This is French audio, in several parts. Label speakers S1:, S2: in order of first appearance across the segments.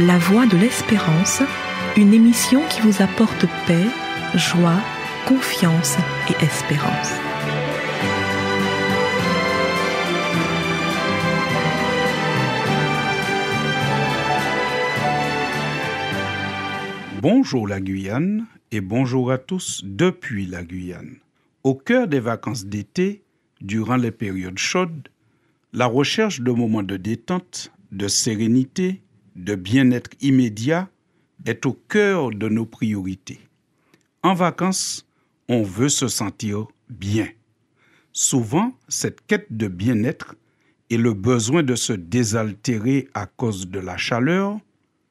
S1: La Voix de l'Espérance, une émission qui vous apporte paix, joie, confiance et espérance.
S2: Bonjour la Guyane et bonjour à tous depuis la Guyane. Au cœur des vacances d'été, durant les périodes chaudes, la recherche de moments de détente, de sérénité, de bien-être immédiat est au cœur de nos priorités. En vacances, on veut se sentir bien. Souvent, cette quête de bien-être et le besoin de se désaltérer à cause de la chaleur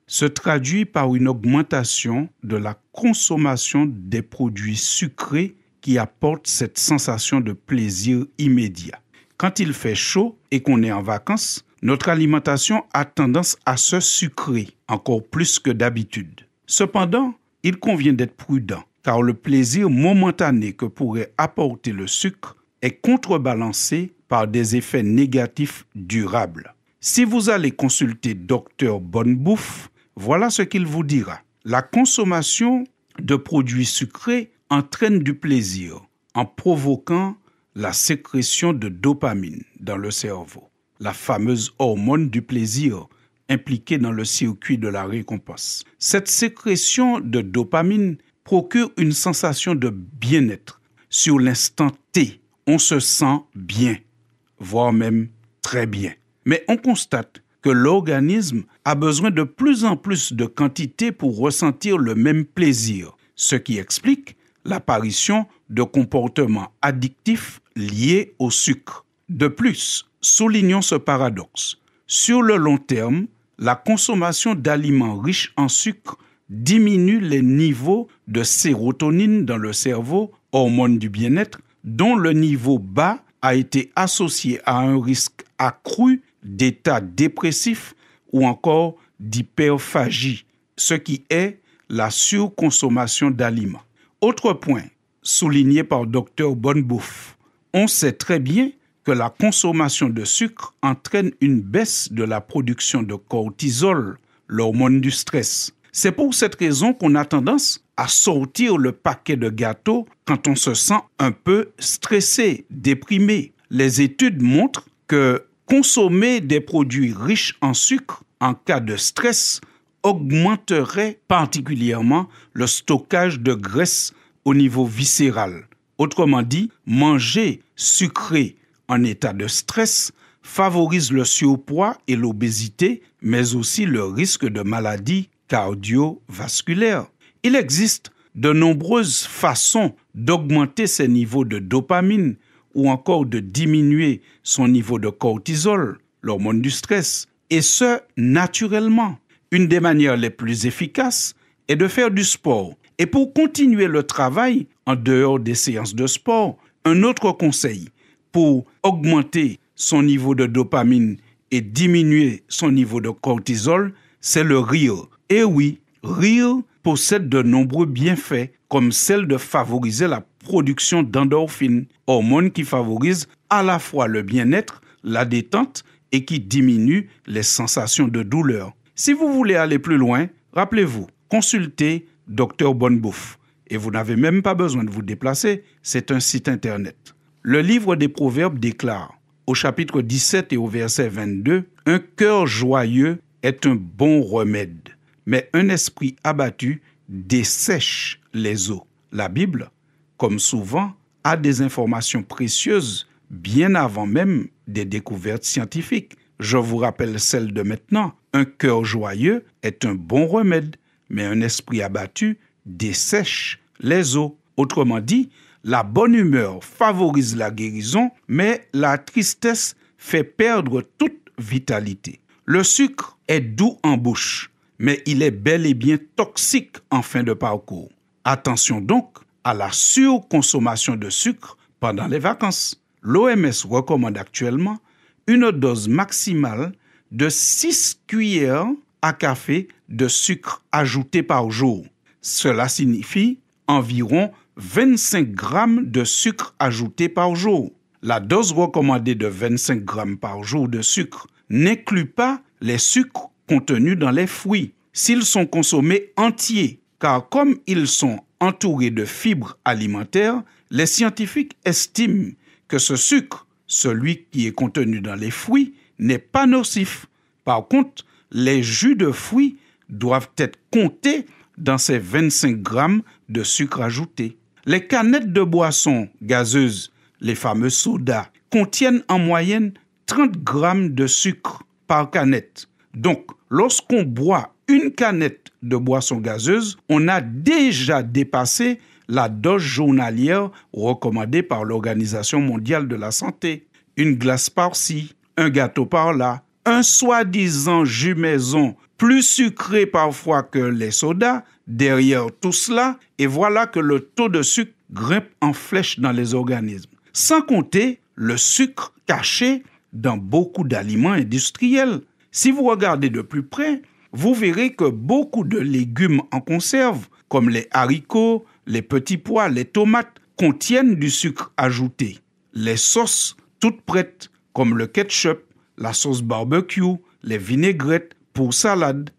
S2: se traduit par une augmentation de la consommation des produits sucrés qui apportent cette sensation de plaisir immédiat. Quand il fait chaud et qu'on est en vacances, notre alimentation a tendance à se sucrer encore plus que d'habitude. Cependant, il convient d'être prudent, car le plaisir momentané que pourrait apporter le sucre est contrebalancé par des effets négatifs durables. Si vous allez consulter Docteur Bonne Bouffe, voilà ce qu'il vous dira. La consommation de produits sucrés entraîne du plaisir en provoquant la sécrétion de dopamine dans le cerveau la fameuse hormone du plaisir impliquée dans le circuit de la récompense. Cette sécrétion de dopamine procure une sensation de bien-être. Sur l'instant T, on se sent bien, voire même très bien. Mais on constate que l'organisme a besoin de plus en plus de quantité pour ressentir le même plaisir, ce qui explique l'apparition de comportements addictifs liés au sucre. De plus, Soulignons ce paradoxe. Sur le long terme, la consommation d'aliments riches en sucre diminue les niveaux de sérotonine dans le cerveau, hormone du bien-être, dont le niveau bas a été associé à un risque accru d'état dépressif ou encore d'hyperphagie, ce qui est la surconsommation d'aliments. Autre point souligné par Dr Bonnebouffe, on sait très bien la consommation de sucre entraîne une baisse de la production de cortisol, l'hormone du stress. C'est pour cette raison qu'on a tendance à sortir le paquet de gâteaux quand on se sent un peu stressé, déprimé. Les études montrent que consommer des produits riches en sucre en cas de stress augmenterait particulièrement le stockage de graisse au niveau viscéral. Autrement dit, manger sucré en état de stress favorise le surpoids et l'obésité, mais aussi le risque de maladies cardiovasculaires. Il existe de nombreuses façons d'augmenter ses niveaux de dopamine ou encore de diminuer son niveau de cortisol, l'hormone du stress, et ce, naturellement. Une des manières les plus efficaces est de faire du sport. Et pour continuer le travail en dehors des séances de sport, un autre conseil pour augmenter son niveau de dopamine et diminuer son niveau de cortisol, c'est le rire. Et oui, rire possède de nombreux bienfaits, comme celle de favoriser la production d'endorphines, hormones qui favorisent à la fois le bien-être, la détente et qui diminuent les sensations de douleur. Si vous voulez aller plus loin, rappelez-vous, consultez Dr Bonnebouffe. Et vous n'avez même pas besoin de vous déplacer, c'est un site internet. Le livre des Proverbes déclare, au chapitre 17 et au verset 22, Un cœur joyeux est un bon remède, mais un esprit abattu dessèche les eaux. La Bible, comme souvent, a des informations précieuses bien avant même des découvertes scientifiques. Je vous rappelle celle de maintenant. Un cœur joyeux est un bon remède, mais un esprit abattu dessèche les eaux. Autrement dit, la bonne humeur favorise la guérison, mais la tristesse fait perdre toute vitalité. Le sucre est doux en bouche, mais il est bel et bien toxique en fin de parcours. Attention donc à la surconsommation de sucre pendant les vacances. L'OMS recommande actuellement une dose maximale de 6 cuillères à café de sucre ajouté par jour. Cela signifie environ 25 grammes de sucre ajouté par jour. La dose recommandée de 25 grammes par jour de sucre n'inclut pas les sucres contenus dans les fruits. s'ils sont consommés entiers, car comme ils sont entourés de fibres alimentaires, les scientifiques estiment que ce sucre, celui qui est contenu dans les fruits, n'est pas nocif. Par contre, les jus de fruits doivent être comptés dans ces 25 grammes de sucre ajouté. Les canettes de boissons gazeuses, les fameux sodas, contiennent en moyenne 30 grammes de sucre par canette. Donc, lorsqu'on boit une canette de boisson gazeuse, on a déjà dépassé la dose journalière recommandée par l'Organisation mondiale de la santé. Une glace par-ci, un gâteau par-là, un soi-disant jus plus sucré parfois que les sodas, derrière tout cela, et voilà que le taux de sucre grimpe en flèche dans les organismes. Sans compter le sucre caché dans beaucoup d'aliments industriels. Si vous regardez de plus près, vous verrez que beaucoup de légumes en conserve, comme les haricots, les petits pois, les tomates, contiennent du sucre ajouté. Les sauces toutes prêtes, comme le ketchup, la sauce barbecue, les vinaigrettes pour salade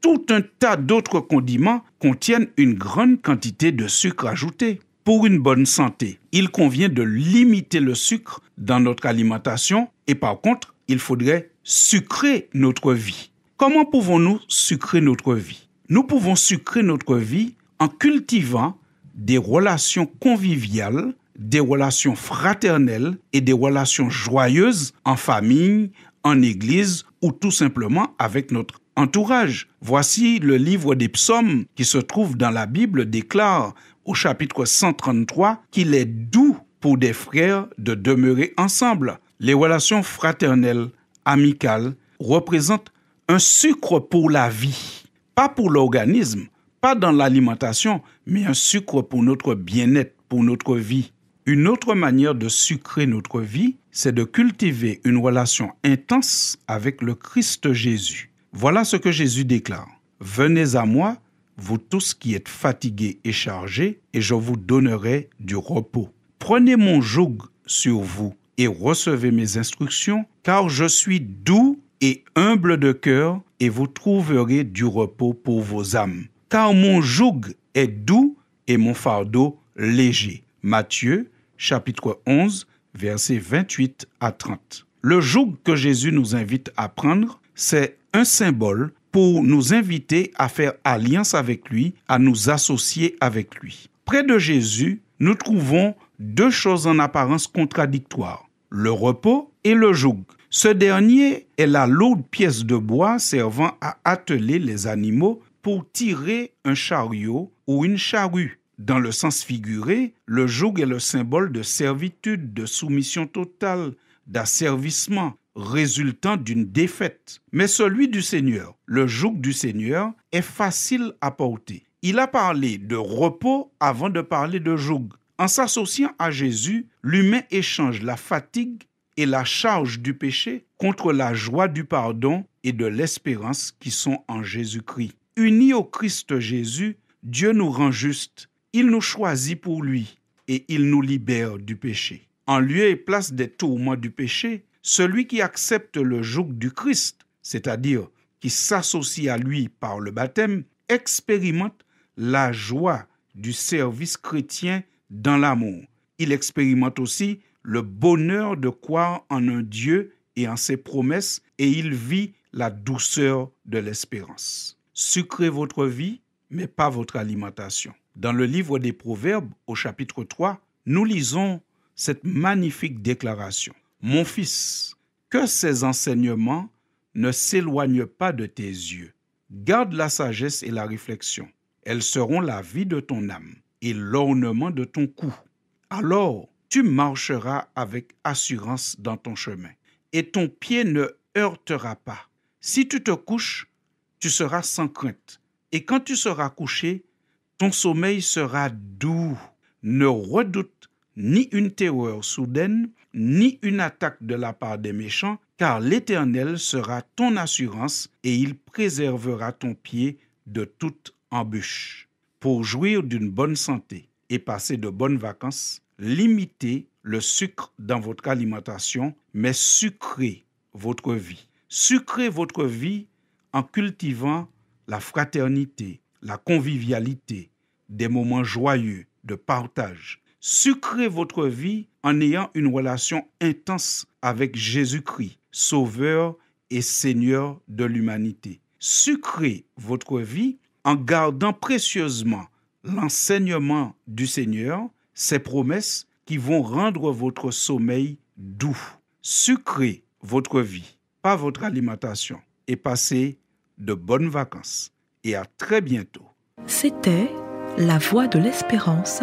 S2: tout un tas d'autres condiments contiennent une grande quantité de sucre ajouté. Pour une bonne santé, il convient de limiter le sucre dans notre alimentation et par contre, il faudrait sucrer notre vie. Comment pouvons-nous sucrer notre vie? Nous pouvons sucrer notre vie en cultivant des relations conviviales, des relations fraternelles et des relations joyeuses en famille, en église ou tout simplement avec notre entourage. Voici le livre des psaumes qui se trouve dans la Bible déclare au chapitre 133 qu'il est doux pour des frères de demeurer ensemble. Les relations fraternelles, amicales, représentent un sucre pour la vie, pas pour l'organisme, pas dans l'alimentation, mais un sucre pour notre bien-être, pour notre vie. Une autre manière de sucrer notre vie, c'est de cultiver une relation intense avec le Christ Jésus. Voilà ce que Jésus déclare. Venez à moi, vous tous qui êtes fatigués et chargés, et je vous donnerai du repos. Prenez mon joug sur vous et recevez mes instructions, car je suis doux et humble de cœur, et vous trouverez du repos pour vos âmes. Car mon joug est doux et mon fardeau léger. Matthieu chapitre 11 versets 28 à 30. Le joug que Jésus nous invite à prendre, c'est un symbole pour nous inviter à faire alliance avec lui, à nous associer avec lui. Près de Jésus, nous trouvons deux choses en apparence contradictoires, le repos et le joug. Ce dernier est la lourde pièce de bois servant à atteler les animaux pour tirer un chariot ou une charrue. Dans le sens figuré, le joug est le symbole de servitude, de soumission totale, d'asservissement, résultant d'une défaite. Mais celui du Seigneur, le joug du Seigneur, est facile à porter. Il a parlé de repos avant de parler de joug. En s'associant à Jésus, l'humain échange la fatigue et la charge du péché contre la joie du pardon et de l'espérance qui sont en Jésus-Christ. Unis au Christ Jésus, Dieu nous rend justes, il nous choisit pour lui et il nous libère du péché. En lieu et place des tourments du péché, celui qui accepte le joug du Christ, c'est-à-dire qui s'associe à lui par le baptême, expérimente la joie du service chrétien dans l'amour. Il expérimente aussi le bonheur de croire en un Dieu et en ses promesses et il vit la douceur de l'espérance. Sucrez votre vie, mais pas votre alimentation. Dans le livre des Proverbes, au chapitre 3, nous lisons cette magnifique déclaration. Mon fils, que ces enseignements ne s'éloignent pas de tes yeux. Garde la sagesse et la réflexion. Elles seront la vie de ton âme et l'ornement de ton cou. Alors, tu marcheras avec assurance dans ton chemin et ton pied ne heurtera pas. Si tu te couches, tu seras sans crainte. Et quand tu seras couché, ton sommeil sera doux. Ne redoute ni une terreur soudaine, ni une attaque de la part des méchants, car l'Éternel sera ton assurance et il préservera ton pied de toute embûche. Pour jouir d'une bonne santé et passer de bonnes vacances, limitez le sucre dans votre alimentation, mais sucrez votre vie. Sucrez votre vie en cultivant la fraternité, la convivialité, des moments joyeux de partage. Sucrez votre vie en ayant une relation intense avec Jésus-Christ, Sauveur et Seigneur de l'humanité. Sucrez votre vie en gardant précieusement l'enseignement du Seigneur, ses promesses qui vont rendre votre sommeil doux. Sucrez votre vie, pas votre alimentation, et passez de bonnes vacances. Et à très bientôt.
S1: C'était La Voix de l'Espérance,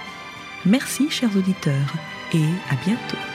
S1: Merci chers auditeurs et à bientôt.